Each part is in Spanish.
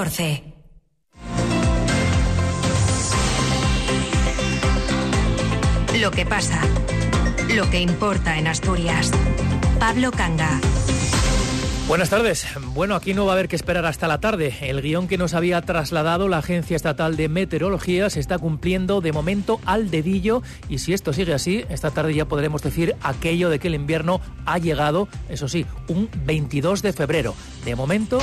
14. Lo que pasa. Lo que importa en Asturias. Pablo Canga. Buenas tardes. Bueno, aquí no va a haber que esperar hasta la tarde. El guion que nos había trasladado la Agencia Estatal de Meteorología se está cumpliendo de momento al dedillo y si esto sigue así, esta tarde ya podremos decir aquello de que el invierno ha llegado, eso sí, un 22 de febrero. De momento...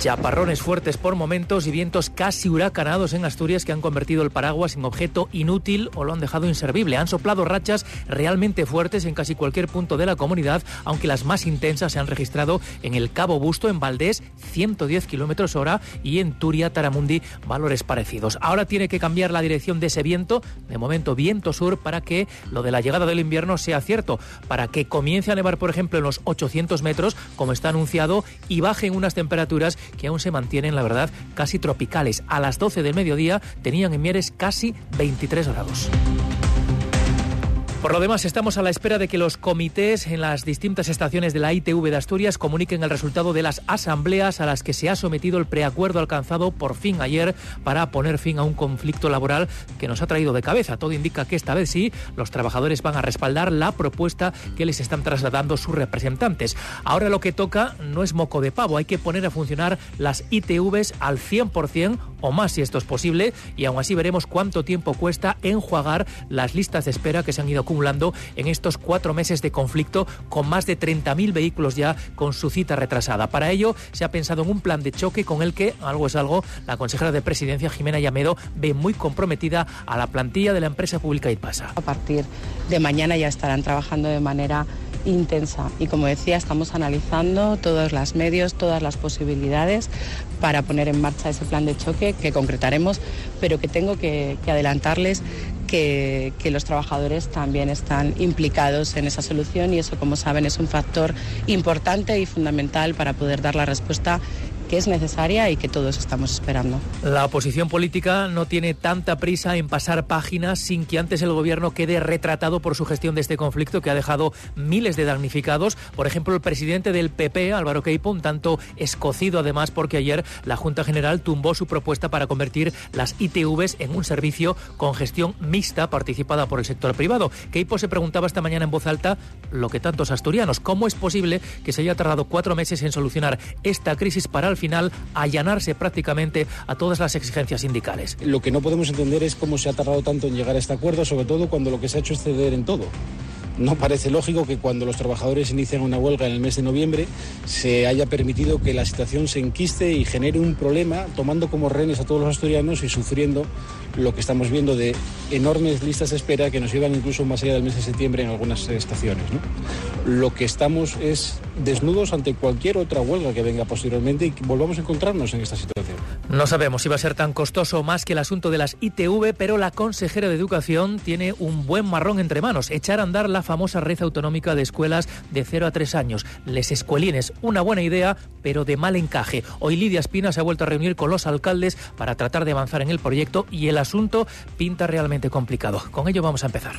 Chaparrones fuertes por momentos y vientos casi huracanados en Asturias que han convertido el paraguas en objeto inútil o lo han dejado inservible. Han soplado rachas realmente fuertes en casi cualquier punto de la comunidad, aunque las más intensas se han registrado en el Cabo Busto, en Valdés, 110 kilómetros hora, y en Turia, Taramundi, valores parecidos. Ahora tiene que cambiar la dirección de ese viento, de momento viento sur, para que lo de la llegada del invierno sea cierto, para que comience a nevar, por ejemplo, en los 800 metros, como está anunciado, y bajen unas temperaturas que aún se mantienen, la verdad, casi tropicales. A las 12 del mediodía tenían en Mieres casi 23 grados. Por lo demás, estamos a la espera de que los comités en las distintas estaciones de la ITV de Asturias comuniquen el resultado de las asambleas a las que se ha sometido el preacuerdo alcanzado por fin ayer para poner fin a un conflicto laboral que nos ha traído de cabeza. Todo indica que esta vez sí, los trabajadores van a respaldar la propuesta que les están trasladando sus representantes. Ahora lo que toca no es moco de pavo, hay que poner a funcionar las ITVs al 100% o más si esto es posible y aún así veremos cuánto tiempo cuesta enjuagar las listas de espera que se han ido acumulando en estos cuatro meses de conflicto con más de 30.000 vehículos ya con su cita retrasada. Para ello se ha pensado en un plan de choque con el que, algo es algo, la consejera de Presidencia Jimena Llamedo ve muy comprometida a la plantilla de la empresa pública IPASA. A partir de mañana ya estarán trabajando de manera intensa y como decía estamos analizando todos los medios, todas las posibilidades para poner en marcha ese plan de choque que concretaremos, pero que tengo que, que adelantarles que, los trabajadores también están implicados en esa solución y eso, como saben, es un factor importante y fundamental para poder dar la respuesta que es necesaria y que todos estamos esperando. La oposición política no tiene tanta prisa en pasar páginas sin que antes el gobierno quede retratado por su gestión de este conflicto que ha dejado miles de damnificados. Por ejemplo, el presidente del PP, Álvaro Queipo, un tanto escocido además porque ayer la Junta General tumbó su propuesta para convertir las ITVs en un servicio con gestión mixta participada por el sector privado. Queipo se preguntaba esta mañana en voz alta lo que tantos asturianos, ¿cómo es posible que se haya tardado cuatro meses en solucionar esta crisis para al final allanarse prácticamente a todas las exigencias sindicales. Lo que no podemos entender es cómo se ha tardado tanto en llegar a este acuerdo, sobre todo cuando lo que se ha hecho es ceder en todo. No parece lógico que cuando los trabajadores inician una huelga en el mes de noviembre se haya permitido que la situación se enquiste y genere un problema, tomando como rehenes a todos los asturianos y sufriendo lo que estamos viendo de enormes listas de espera que nos llevan incluso más allá del mes de septiembre en algunas estaciones. ¿no? Lo que estamos es desnudos ante cualquier otra huelga que venga posteriormente y que volvamos a encontrarnos en esta situación. No sabemos si va a ser tan costoso más que el asunto de las ITV, pero la consejera de Educación tiene un buen marrón entre manos, echar a andar la famosa red autonómica de escuelas de 0 a 3 años. Les escuelines, una buena idea, pero de mal encaje. Hoy Lidia Espina se ha vuelto a reunir con los alcaldes para tratar de avanzar en el proyecto y el asunto pinta realmente complicado. Con ello vamos a empezar.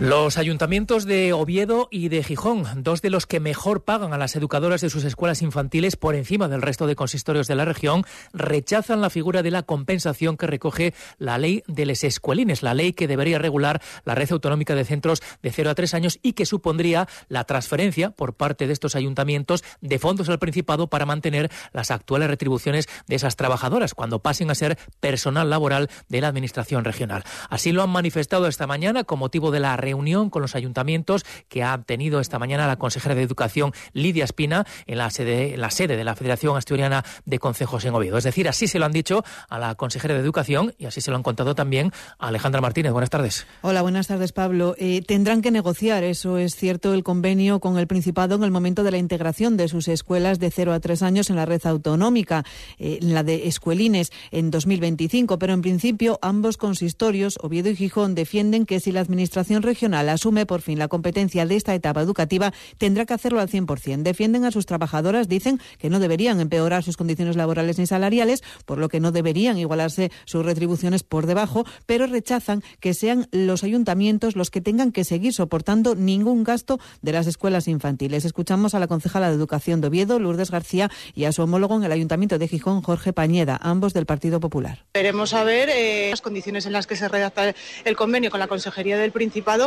Los ayuntamientos de Oviedo y de Gijón, dos de los que mejor pagan a las educadoras de sus escuelas infantiles por encima del resto de consistorios de la región, rechazan la figura de la compensación que recoge la ley de les escuelines, la ley que debería regular la red autonómica de centros de 0 a 3 años y que supondría la transferencia por parte de estos ayuntamientos de fondos al Principado para mantener las actuales retribuciones de esas trabajadoras cuando pasen a ser personal laboral de la Administración regional. Así lo han manifestado esta mañana con motivo de la reunión con los ayuntamientos que ha tenido esta mañana la consejera de Educación Lidia Espina en la sede, en la sede de la Federación Asturiana de Concejos en Oviedo. Es decir, así se lo han dicho a la consejera de Educación y así se lo han contado también a Alejandra Martínez. Buenas tardes. Hola, buenas tardes, Pablo. Eh, tendrán que negociar, eso es cierto, el convenio con el Principado en el momento de la integración de sus escuelas de 0 a 3 años en la red autonómica, eh, la de escuelines en 2025. Pero en principio, ambos consistorios, Oviedo y Gijón, defienden que si la Administración regional asume por fin la competencia de esta etapa educativa, tendrá que hacerlo al 100%. Defienden a sus trabajadoras, dicen que no deberían empeorar sus condiciones laborales ni salariales, por lo que no deberían igualarse sus retribuciones por debajo, pero rechazan que sean los ayuntamientos los que tengan que seguir soportando ningún gasto de las escuelas infantiles. Escuchamos a la concejala de Educación de Oviedo, Lourdes García, y a su homólogo en el Ayuntamiento de Gijón, Jorge Pañeda, ambos del Partido Popular. Veremos a ver eh, las condiciones en las que se redacta el convenio con la Consejería del Principado,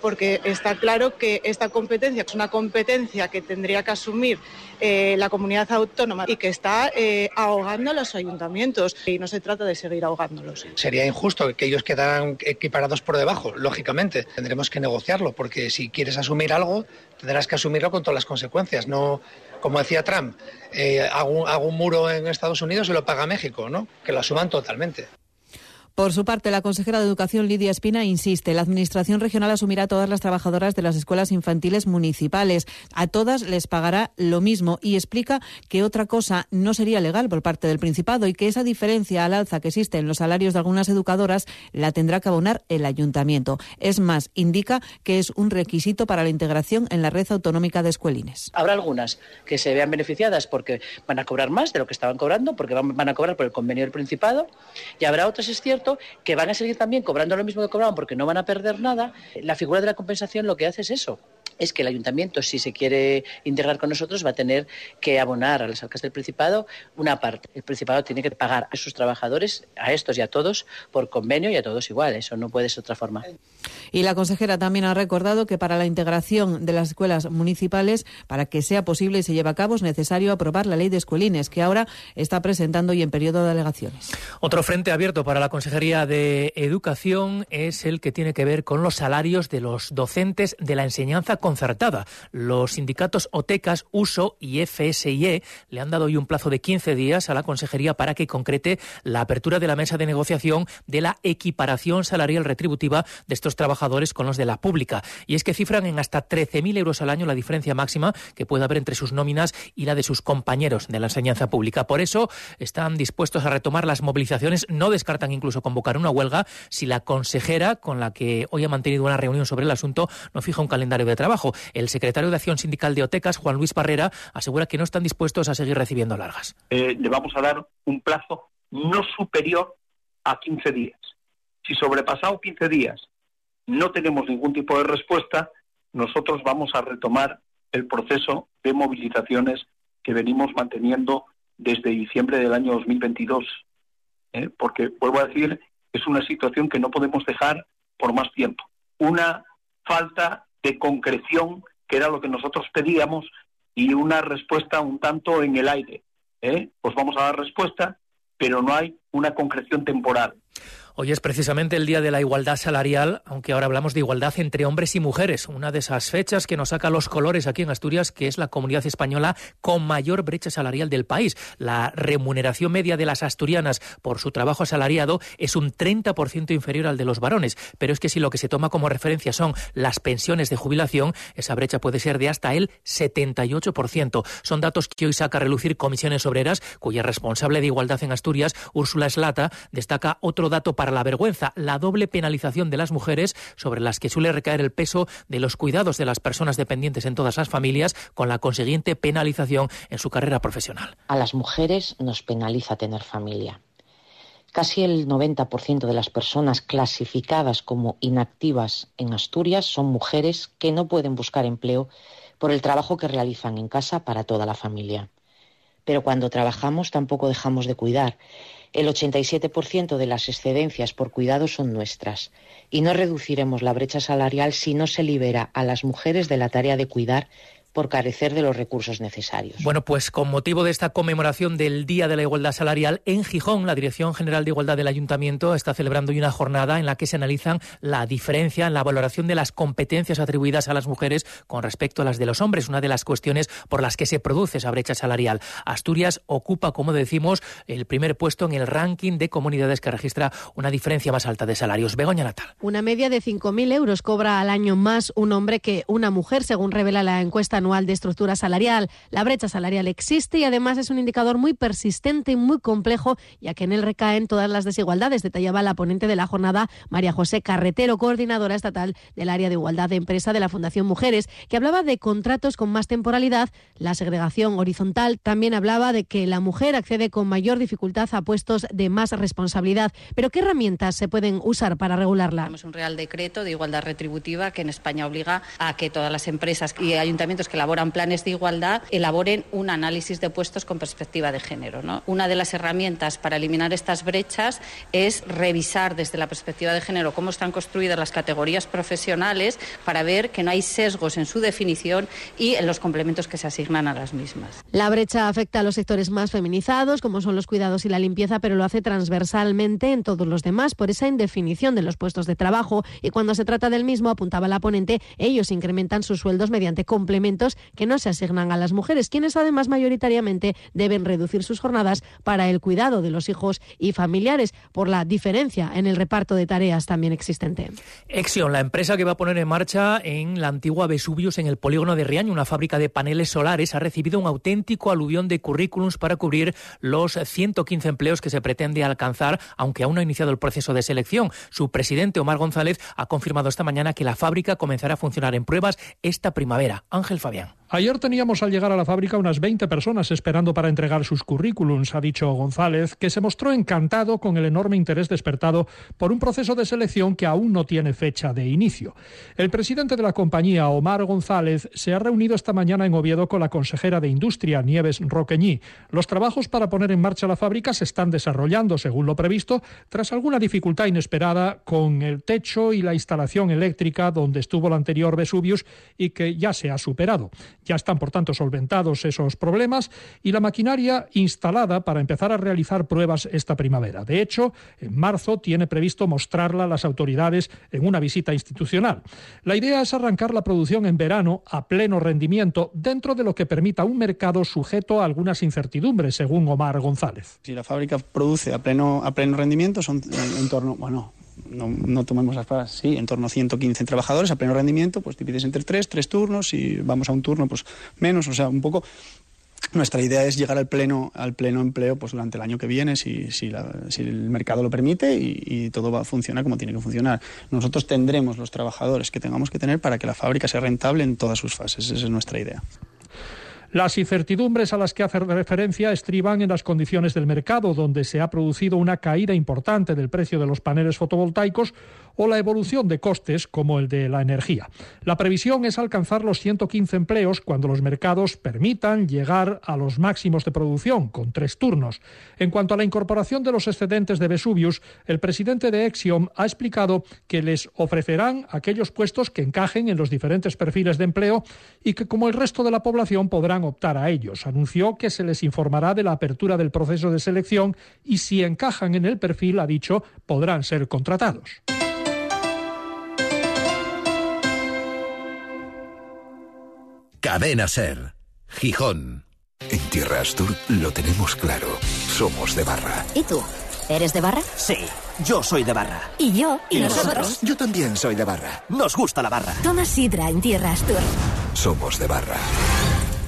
porque está claro que esta competencia es una competencia que tendría que asumir eh, la comunidad autónoma y que está eh, ahogando a los ayuntamientos. Y no se trata de seguir ahogándolos. Sería injusto que ellos quedaran equiparados por debajo, lógicamente. Tendremos que negociarlo, porque si quieres asumir algo, tendrás que asumirlo con todas las consecuencias. No, como decía Trump, eh, hago, hago, un muro en Estados Unidos y lo paga México, ¿no? Que lo asuman totalmente. Por su parte, la consejera de Educación, Lidia Espina, insiste, la Administración regional asumirá a todas las trabajadoras de las escuelas infantiles municipales. A todas les pagará lo mismo y explica que otra cosa no sería legal por parte del Principado y que esa diferencia al alza que existe en los salarios de algunas educadoras la tendrá que abonar el ayuntamiento. Es más, indica que es un requisito para la integración en la red autonómica de escuelines. Habrá algunas que se vean beneficiadas porque van a cobrar más de lo que estaban cobrando, porque van a cobrar por el convenio del Principado, y habrá otras, es cierto, que van a seguir también cobrando lo mismo que cobraban porque no van a perder nada. La figura de la compensación lo que hace es eso, es que el ayuntamiento, si se quiere integrar con nosotros, va a tener que abonar a las arcas del Principado una parte. El Principado tiene que pagar a sus trabajadores, a estos y a todos, por convenio y a todos igual. Eso no puede ser otra forma. Y la consejera también ha recordado que para la integración de las escuelas municipales, para que sea posible y se lleve a cabo, es necesario aprobar la ley de escuelines, que ahora está presentando y en periodo de alegaciones. Otro frente abierto para la Consejería de Educación es el que tiene que ver con los salarios de los docentes de la enseñanza concertada. Los sindicatos OTECAS, USO y FSIE le han dado hoy un plazo de 15 días a la Consejería para que concrete la apertura de la mesa de negociación de la equiparación salarial retributiva de estos trabajadores con los de la pública. Y es que cifran en hasta 13.000 euros al año la diferencia máxima que puede haber entre sus nóminas y la de sus compañeros de la enseñanza pública. Por eso están dispuestos a retomar las movilizaciones. No descartan incluso convocar una huelga si la consejera, con la que hoy ha mantenido una reunión sobre el asunto, no fija un calendario de trabajo. El secretario de Acción Sindical de Otecas, Juan Luis Parrera, asegura que no están dispuestos a seguir recibiendo largas. Eh, le vamos a dar un plazo no superior a 15 días. Si sobrepasado 15 días no tenemos ningún tipo de respuesta, nosotros vamos a retomar el proceso de movilizaciones que venimos manteniendo desde diciembre del año 2022. ¿eh? Porque, vuelvo a decir, es una situación que no podemos dejar por más tiempo. Una falta de concreción, que era lo que nosotros pedíamos, y una respuesta un tanto en el aire. ¿eh? Pues vamos a dar respuesta, pero no hay una concreción temporal. Hoy es precisamente el Día de la Igualdad Salarial, aunque ahora hablamos de igualdad entre hombres y mujeres, una de esas fechas que nos saca los colores aquí en Asturias, que es la comunidad española con mayor brecha salarial del país. La remuneración media de las asturianas por su trabajo asalariado es un 30% inferior al de los varones, pero es que si lo que se toma como referencia son las pensiones de jubilación, esa brecha puede ser de hasta el 78%. Son datos que hoy saca a relucir Comisiones Obreras, cuya responsable de igualdad en Asturias, Úrsula Eslata, destaca otro dato para la vergüenza, la doble penalización de las mujeres sobre las que suele recaer el peso de los cuidados de las personas dependientes en todas las familias, con la consiguiente penalización en su carrera profesional. A las mujeres nos penaliza tener familia. Casi el 90% de las personas clasificadas como inactivas en Asturias son mujeres que no pueden buscar empleo por el trabajo que realizan en casa para toda la familia. Pero cuando trabajamos tampoco dejamos de cuidar el 87% de las excedencias por cuidado son nuestras y no reduciremos la brecha salarial si no se libera a las mujeres de la tarea de cuidar por carecer de los recursos necesarios. Bueno, pues con motivo de esta conmemoración del Día de la Igualdad Salarial, en Gijón, la Dirección General de Igualdad del Ayuntamiento está celebrando una jornada en la que se analizan la diferencia en la valoración de las competencias atribuidas a las mujeres con respecto a las de los hombres, una de las cuestiones por las que se produce esa brecha salarial. Asturias ocupa, como decimos, el primer puesto en el ranking de comunidades que registra una diferencia más alta de salarios. Begoña Natal. Una media de 5.000 euros cobra al año más un hombre que una mujer, según revela la encuesta anual de estructura salarial. La brecha salarial existe y además es un indicador muy persistente y muy complejo, ya que en él recaen todas las desigualdades, detallaba la ponente de la jornada, María José Carretero, coordinadora estatal del área de igualdad de empresa de la Fundación Mujeres, que hablaba de contratos con más temporalidad, la segregación horizontal, también hablaba de que la mujer accede con mayor dificultad a puestos de más responsabilidad. Pero ¿qué herramientas se pueden usar para regularla? Tenemos un Real Decreto de Igualdad Retributiva que en España obliga a que todas las empresas y ayuntamientos que elaboran planes de igualdad elaboren un análisis de puestos con perspectiva de género. ¿no? Una de las herramientas para eliminar estas brechas es revisar desde la perspectiva de género cómo están construidas las categorías profesionales para ver que no hay sesgos en su definición y en los complementos que se asignan a las mismas. La brecha afecta a los sectores más feminizados, como son los cuidados y la limpieza, pero lo hace transversalmente en todos los demás por esa indefinición de los puestos de trabajo. Y cuando se trata del mismo, apuntaba la ponente, ellos incrementan sus sueldos mediante complementos que no se asignan a las mujeres, quienes además mayoritariamente deben reducir sus jornadas para el cuidado de los hijos y familiares, por la diferencia en el reparto de tareas también existente. Exion, la empresa que va a poner en marcha en la antigua Vesuvius en el polígono de Riaño, una fábrica de paneles solares, ha recibido un auténtico aluvión de currículums para cubrir los 115 empleos que se pretende alcanzar, aunque aún no ha iniciado el proceso de selección. Su presidente, Omar González, ha confirmado esta mañana que la fábrica comenzará a funcionar en pruebas esta primavera. Ángel Fabián. Fabián. Ayer teníamos al llegar a la fábrica unas 20 personas esperando para entregar sus currículums, ha dicho González, que se mostró encantado con el enorme interés despertado por un proceso de selección que aún no tiene fecha de inicio. El presidente de la compañía, Omar González, se ha reunido esta mañana en Oviedo con la consejera de Industria, Nieves Roqueñí. Los trabajos para poner en marcha la fábrica se están desarrollando según lo previsto, tras alguna dificultad inesperada con el techo y la instalación eléctrica donde estuvo la anterior Vesuvius y que ya se ha superado. Ya están, por tanto, solventados esos problemas y la maquinaria instalada para empezar a realizar pruebas esta primavera. De hecho, en marzo tiene previsto mostrarla a las autoridades en una visita institucional. La idea es arrancar la producción en verano a pleno rendimiento dentro de lo que permita un mercado sujeto a algunas incertidumbres, según Omar González. Si la fábrica produce a pleno, a pleno rendimiento, son en torno, bueno, no, no tomemos las palabras, sí, en torno a 115 trabajadores a pleno rendimiento, pues divides entre tres, tres turnos y vamos a un turno, pues menos, o sea, un poco nuestra idea es llegar al pleno, al pleno empleo pues durante el año que viene, si, si, si el mercado lo permite y, y, todo va a funcionar como tiene que funcionar. Nosotros tendremos los trabajadores que tengamos que tener para que la fábrica sea rentable en todas sus fases. Esa es nuestra idea. Las incertidumbres a las que hace referencia estriban en las condiciones del mercado, donde se ha producido una caída importante del precio de los paneles fotovoltaicos o la evolución de costes como el de la energía. La previsión es alcanzar los 115 empleos cuando los mercados permitan llegar a los máximos de producción, con tres turnos. En cuanto a la incorporación de los excedentes de Vesuvius, el presidente de Exiom ha explicado que les ofrecerán aquellos puestos que encajen en los diferentes perfiles de empleo y que, como el resto de la población, podrán optar a ellos. Anunció que se les informará de la apertura del proceso de selección y, si encajan en el perfil, ha dicho, podrán ser contratados. Cadena Ser, Gijón. En Tierra Astur lo tenemos claro. Somos de barra. ¿Y tú? ¿Eres de barra? Sí, yo soy de barra. ¿Y yo? ¿Y, ¿Y nosotros? nosotros? Yo también soy de barra. Nos gusta la barra. Toma sidra en Tierra Astur. Somos de barra.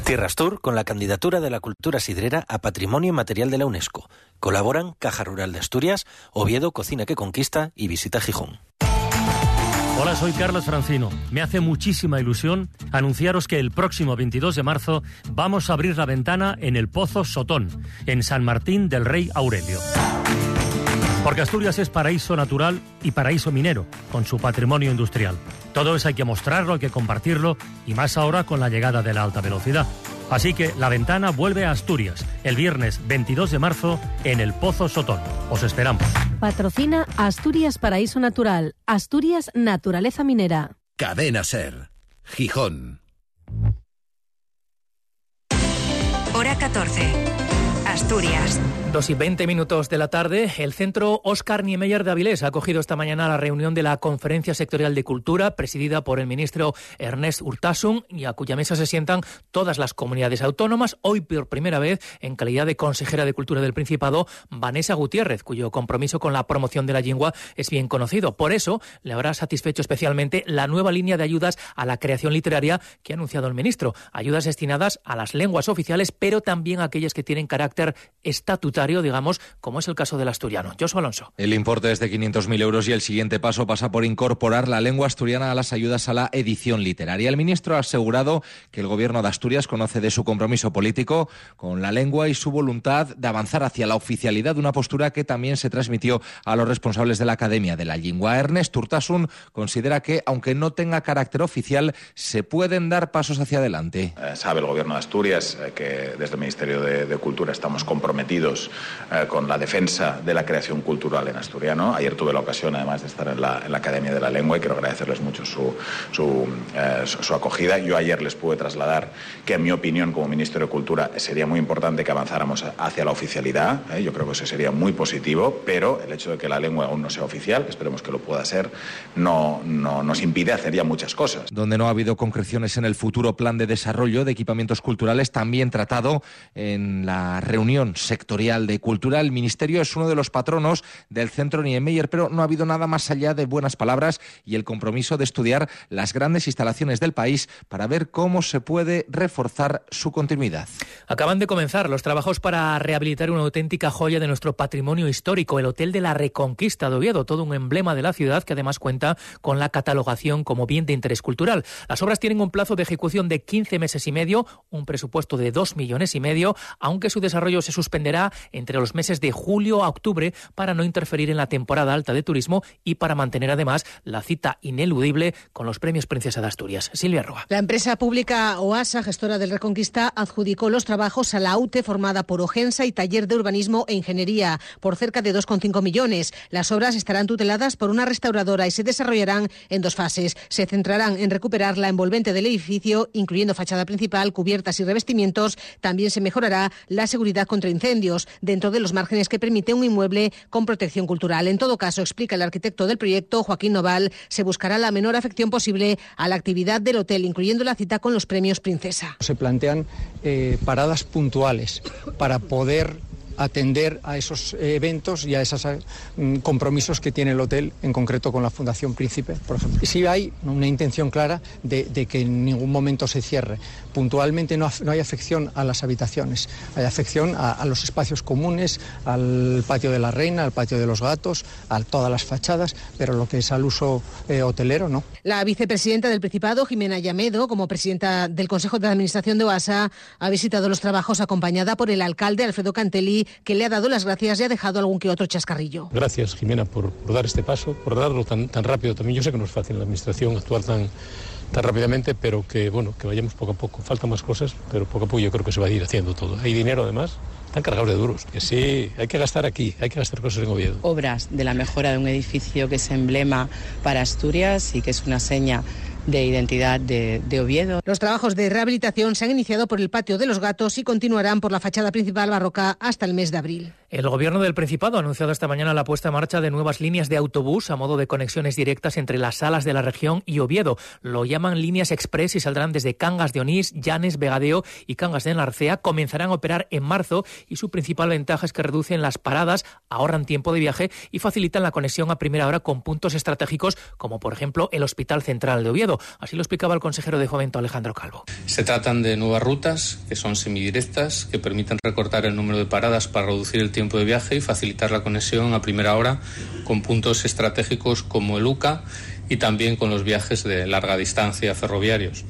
Tierra Astur con la candidatura de la cultura sidrera a Patrimonio Material de la UNESCO. Colaboran Caja Rural de Asturias, Oviedo Cocina que Conquista y Visita Gijón. Hola, soy Carlos Francino. Me hace muchísima ilusión anunciaros que el próximo 22 de marzo vamos a abrir la ventana en el Pozo Sotón, en San Martín del Rey Aurelio. Porque Asturias es paraíso natural y paraíso minero, con su patrimonio industrial. Todo eso hay que mostrarlo, hay que compartirlo, y más ahora con la llegada de la alta velocidad. Así que la ventana vuelve a Asturias el viernes 22 de marzo en el Pozo Sotón. Os esperamos. Patrocina Asturias Paraíso Natural, Asturias Naturaleza Minera. Cadena Ser, Gijón. Hora 14. Asturias. Dos y veinte minutos de la tarde, el centro Oscar Niemeyer de Avilés ha acogido esta mañana la reunión de la Conferencia Sectorial de Cultura, presidida por el ministro Ernest Urtasun, y a cuya mesa se sientan todas las comunidades autónomas. Hoy, por primera vez, en calidad de consejera de Cultura del Principado, Vanessa Gutiérrez, cuyo compromiso con la promoción de la lengua es bien conocido. Por eso, le habrá satisfecho especialmente la nueva línea de ayudas a la creación literaria que ha anunciado el ministro. Ayudas destinadas a las lenguas oficiales, pero también a aquellas que tienen carácter estatutario digamos, como es el caso del asturiano. Josu Alonso. El importe es de 500.000 euros y el siguiente paso pasa por incorporar la lengua asturiana a las ayudas a la edición literaria. El ministro ha asegurado que el gobierno de Asturias conoce de su compromiso político con la lengua y su voluntad de avanzar hacia la oficialidad de una postura que también se transmitió a los responsables de la Academia de la Lengua. Ernest Urtasun considera que, aunque no tenga carácter oficial, se pueden dar pasos hacia adelante. Eh, sabe el gobierno de Asturias eh, que desde el Ministerio de, de Cultura estamos comprometidos eh, con la defensa de la creación cultural en asturiano. Ayer tuve la ocasión, además, de estar en la, en la Academia de la Lengua y quiero agradecerles mucho su, su, eh, su, acogida. Yo ayer les pude trasladar que, en mi opinión, como ministro de Cultura, sería muy importante que avanzáramos hacia la oficialidad. ¿eh? Yo creo que eso sería muy positivo, pero el hecho de que la lengua aún no sea oficial, que esperemos que lo pueda ser, no, no nos impide hacer ya muchas cosas. Donde no ha habido concreciones en el futuro plan de desarrollo de equipamientos culturales, también tratado en la reunión sectorial de cultura el Ministerio es uno de los patronos del Centro Niemeyer, pero no ha habido nada más allá de buenas palabras y el compromiso de estudiar las grandes instalaciones del país para ver cómo se puede reforzar su continuidad. Acaban de comenzar los trabajos para rehabilitar una auténtica joya de nuestro patrimonio histórico, el Hotel de la Reconquista de Oviedo, todo un emblema de la ciudad que además cuenta con la catalogación como bien de interés cultural. Las obras tienen un plazo de ejecución de 15 meses y medio, un presupuesto de 2 millones y medio, aunque su desarrollo se suspenderá entre los meses de julio a octubre para no interferir en la temporada alta de turismo y para mantener además la cita ineludible con los premios Princesa de Asturias. Silvia Roa. La empresa pública OASA, gestora del Reconquista, adjudicó los trabajos a la UTE formada por Ogensa y Taller de Urbanismo e Ingeniería por cerca de 2,5 millones. Las obras estarán tuteladas por una restauradora y se desarrollarán en dos fases. Se centrarán en recuperar la envolvente del edificio, incluyendo fachada principal, cubiertas y revestimientos. También se mejorará la seguridad contra incendios dentro de los márgenes que permite un inmueble con protección cultural. En todo caso, explica el arquitecto del proyecto, Joaquín Noval, se buscará la menor afección posible a la actividad del hotel, incluyendo la cita con los premios Princesa. Se plantean eh, paradas puntuales para poder atender a esos eventos y a esos mm, compromisos que tiene el hotel, en concreto con la Fundación Príncipe, por ejemplo. Y sí hay una intención clara de, que en ningún momento se cierre. Puntualmente no, no, hay afección a las habitaciones, hay afección a, a, los espacios comunes, al patio de la reina, al patio de los gatos, a todas las fachadas, pero lo que es al uso eh, hotelero no. La vicepresidenta del Principado, Jimena Llamedo, como presidenta del Consejo de Administración de OASA, ha visitado los trabajos acompañada por el alcalde Alfredo Cantelli que le ha dado las gracias y ha dejado algún que otro chascarrillo. Gracias, Jimena, por, por dar este paso, por darlo tan, tan, rápido también. Yo sé que no es fácil en la Administración actuar tan, tan rápidamente, pero que, bueno, que vayamos poco a poco. Faltan más cosas, pero poco a poco yo creo que se va a ir haciendo todo. Hay dinero, además, están cargados de duros. Que sí, hay que gastar aquí, hay que gastar cosas en Oviedo. Obras de la mejora de un edificio que es emblema para Asturias y que es una seña de identidad de, de, Oviedo. Los trabajos de rehabilitación se han iniciado por el patio de los gatos y continuarán por la fachada principal barroca hasta el mes de abril. El gobierno del Principado ha anunciado esta mañana la puesta en marcha de nuevas líneas de autobús a modo de conexiones directas entre las salas de la región y Oviedo. Lo llaman líneas express y saldrán desde Cangas de Onís, Llanes, Vegadeo y Cangas de Narcea. Comenzarán a operar en marzo y su principal ventaja es que reducen las paradas, ahorran tiempo de viaje y facilitan la conexión a primera hora con puntos estratégicos como por ejemplo el Hospital Central de Oviedo. Así lo explicaba el consejero de Fomento Alejandro Calvo. Se tratan de nuevas rutas que son semidirectas, que permiten recortar el número de paradas para reducir el tiempo de viaje y facilitar la conexión a primera hora con puntos estratégicos como el UCA y también con los viajes de larga distancia ferroviarios.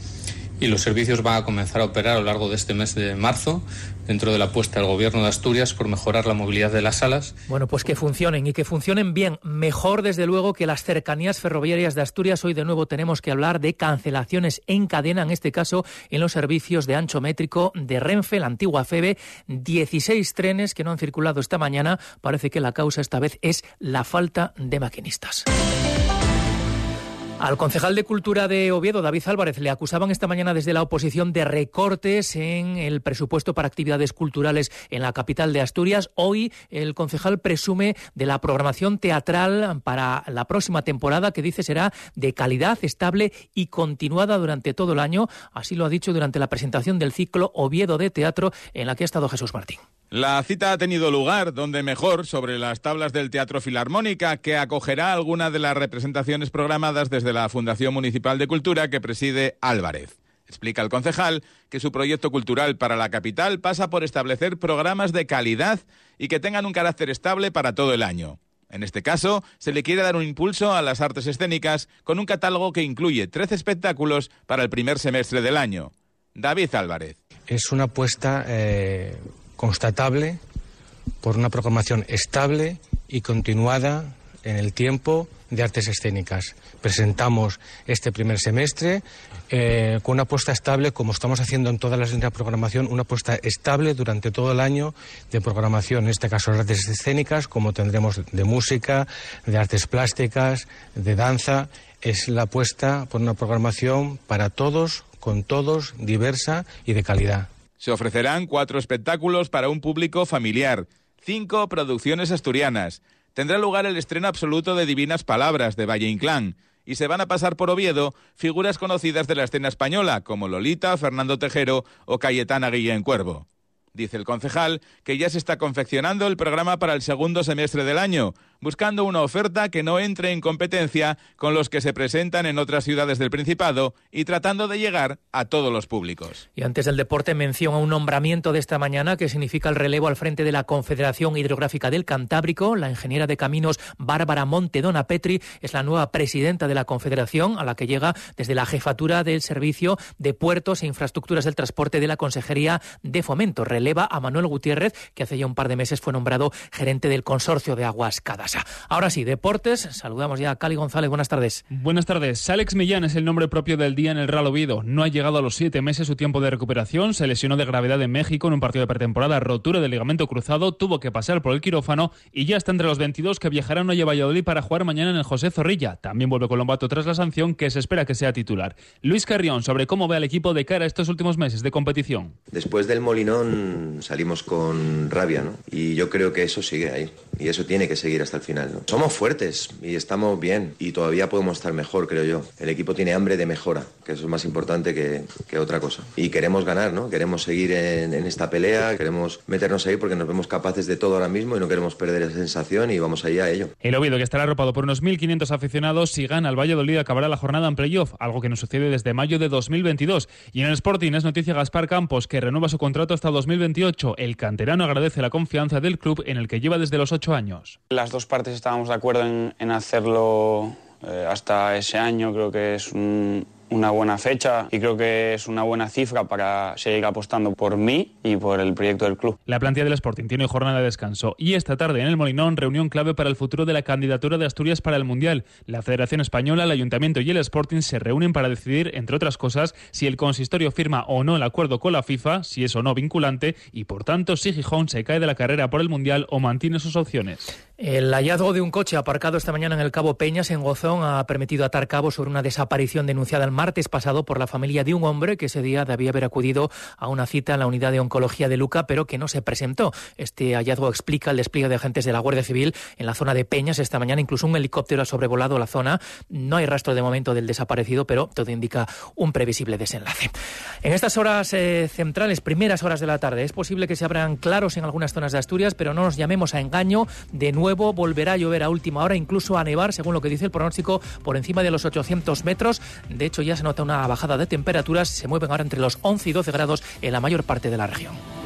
Y los servicios van a comenzar a operar a lo largo de este mes de marzo dentro de la apuesta del Gobierno de Asturias por mejorar la movilidad de las salas. Bueno, pues que funcionen y que funcionen bien. Mejor, desde luego, que las cercanías ferroviarias de Asturias. Hoy de nuevo tenemos que hablar de cancelaciones en cadena, en este caso en los servicios de ancho métrico de Renfe, la antigua FEBE. 16 trenes que no han circulado esta mañana. Parece que la causa esta vez es la falta de maquinistas. Al concejal de Cultura de Oviedo, David Álvarez, le acusaban esta mañana desde la oposición de recortes en el presupuesto para actividades culturales en la capital de Asturias. Hoy el concejal presume de la programación teatral para la próxima temporada que dice será de calidad, estable y continuada durante todo el año. Así lo ha dicho durante la presentación del ciclo Oviedo de Teatro en la que ha estado Jesús Martín. La cita ha tenido lugar, donde mejor, sobre las tablas del Teatro Filarmónica, que acogerá alguna de las representaciones programadas desde la Fundación Municipal de Cultura que preside Álvarez. Explica el concejal que su proyecto cultural para la capital pasa por establecer programas de calidad y que tengan un carácter estable para todo el año. En este caso, se le quiere dar un impulso a las artes escénicas con un catálogo que incluye 13 espectáculos para el primer semestre del año. David Álvarez. Es una apuesta eh, constatable por una programación estable y continuada en el tiempo de artes escénicas. Presentamos este primer semestre eh, con una apuesta estable, como estamos haciendo en todas las líneas de programación, una apuesta estable durante todo el año de programación, en este caso de artes escénicas, como tendremos de música, de artes plásticas, de danza. Es la apuesta por una programación para todos, con todos, diversa y de calidad. Se ofrecerán cuatro espectáculos para un público familiar, cinco producciones asturianas. Tendrá lugar el estreno absoluto de Divinas Palabras de Valle Inclán y se van a pasar por Oviedo figuras conocidas de la escena española como Lolita, Fernando Tejero o Cayetana Guillén Cuervo. Dice el concejal que ya se está confeccionando el programa para el segundo semestre del año, buscando una oferta que no entre en competencia con los que se presentan en otras ciudades del Principado y tratando de llegar a todos los públicos. Y antes del deporte menciona un nombramiento de esta mañana que significa el relevo al frente de la Confederación Hidrográfica del Cantábrico. La ingeniera de caminos Bárbara Montedona Petri es la nueva presidenta de la Confederación, a la que llega desde la jefatura del Servicio de Puertos e Infraestructuras del Transporte de la Consejería de Fomento. Releva a Manuel Gutiérrez, que hace ya un par de meses fue nombrado gerente del Consorcio de Aguas Cadas. Ahora sí, deportes. Saludamos ya a Cali González. Buenas tardes. Buenas tardes. Alex Millán es el nombre propio del día en el Real Oviedo. No ha llegado a los siete meses su tiempo de recuperación. Se lesionó de gravedad en México en un partido de pretemporada, rotura del ligamento cruzado. Tuvo que pasar por el quirófano y ya está entre los 22 que viajarán hoy a Valladolid para jugar mañana en el José Zorrilla. También vuelve Colombato tras la sanción que se espera que sea titular. Luis Carrión sobre cómo ve al equipo de cara a estos últimos meses de competición. Después del Molinón salimos con rabia, ¿no? Y yo creo que eso sigue ahí. Y eso tiene que seguir hasta el final. Somos fuertes y estamos bien y todavía podemos estar mejor, creo yo. El equipo tiene hambre de mejora, que eso es más importante que, que otra cosa. Y queremos ganar, ¿no? Queremos seguir en, en, esta pelea, queremos meternos ahí porque nos vemos capaces de todo ahora mismo y no queremos perder esa sensación y vamos allá a ello. El Oviedo, que estará arropado por unos 1.500 aficionados, si gana el Valladolid acabará la jornada en playoff, algo que no sucede desde mayo de 2022. Y en el Sporting es noticia Gaspar Campos, que renueva su contrato hasta 2028. El canterano agradece la confianza del club en el que lleva desde los ocho años. Las dos partes estábamos de acuerdo en, en hacerlo eh, hasta ese año. Creo que es un, una buena fecha y creo que es una buena cifra para seguir apostando por mí y por el proyecto del club. La plantilla del Sporting tiene jornada de descanso y esta tarde en el Molinón reunión clave para el futuro de la candidatura de Asturias para el Mundial. La Federación Española, el Ayuntamiento y el Sporting se reúnen para decidir, entre otras cosas, si el consistorio firma o no el acuerdo con la FIFA, si es o no vinculante y por tanto si Gijón se cae de la carrera por el Mundial o mantiene sus opciones. El hallazgo de un coche aparcado esta mañana en el Cabo Peñas, en Gozón, ha permitido atar cabo sobre una desaparición denunciada el martes pasado por la familia de un hombre que ese día debía haber acudido a una cita en la unidad de oncología de Luca, pero que no se presentó. Este hallazgo explica el despliegue de agentes de la Guardia Civil en la zona de Peñas esta mañana. Incluso un helicóptero ha sobrevolado la zona. No hay rastro de momento del desaparecido, pero todo indica un previsible desenlace. En estas horas eh, centrales, primeras horas de la tarde, es posible que se abran claros en algunas zonas de Asturias, pero no nos llamemos a engaño. De volverá a llover a última hora, incluso a nevar, según lo que dice el pronóstico, por encima de los 800 metros. De hecho, ya se nota una bajada de temperaturas, se mueven ahora entre los 11 y 12 grados en la mayor parte de la región.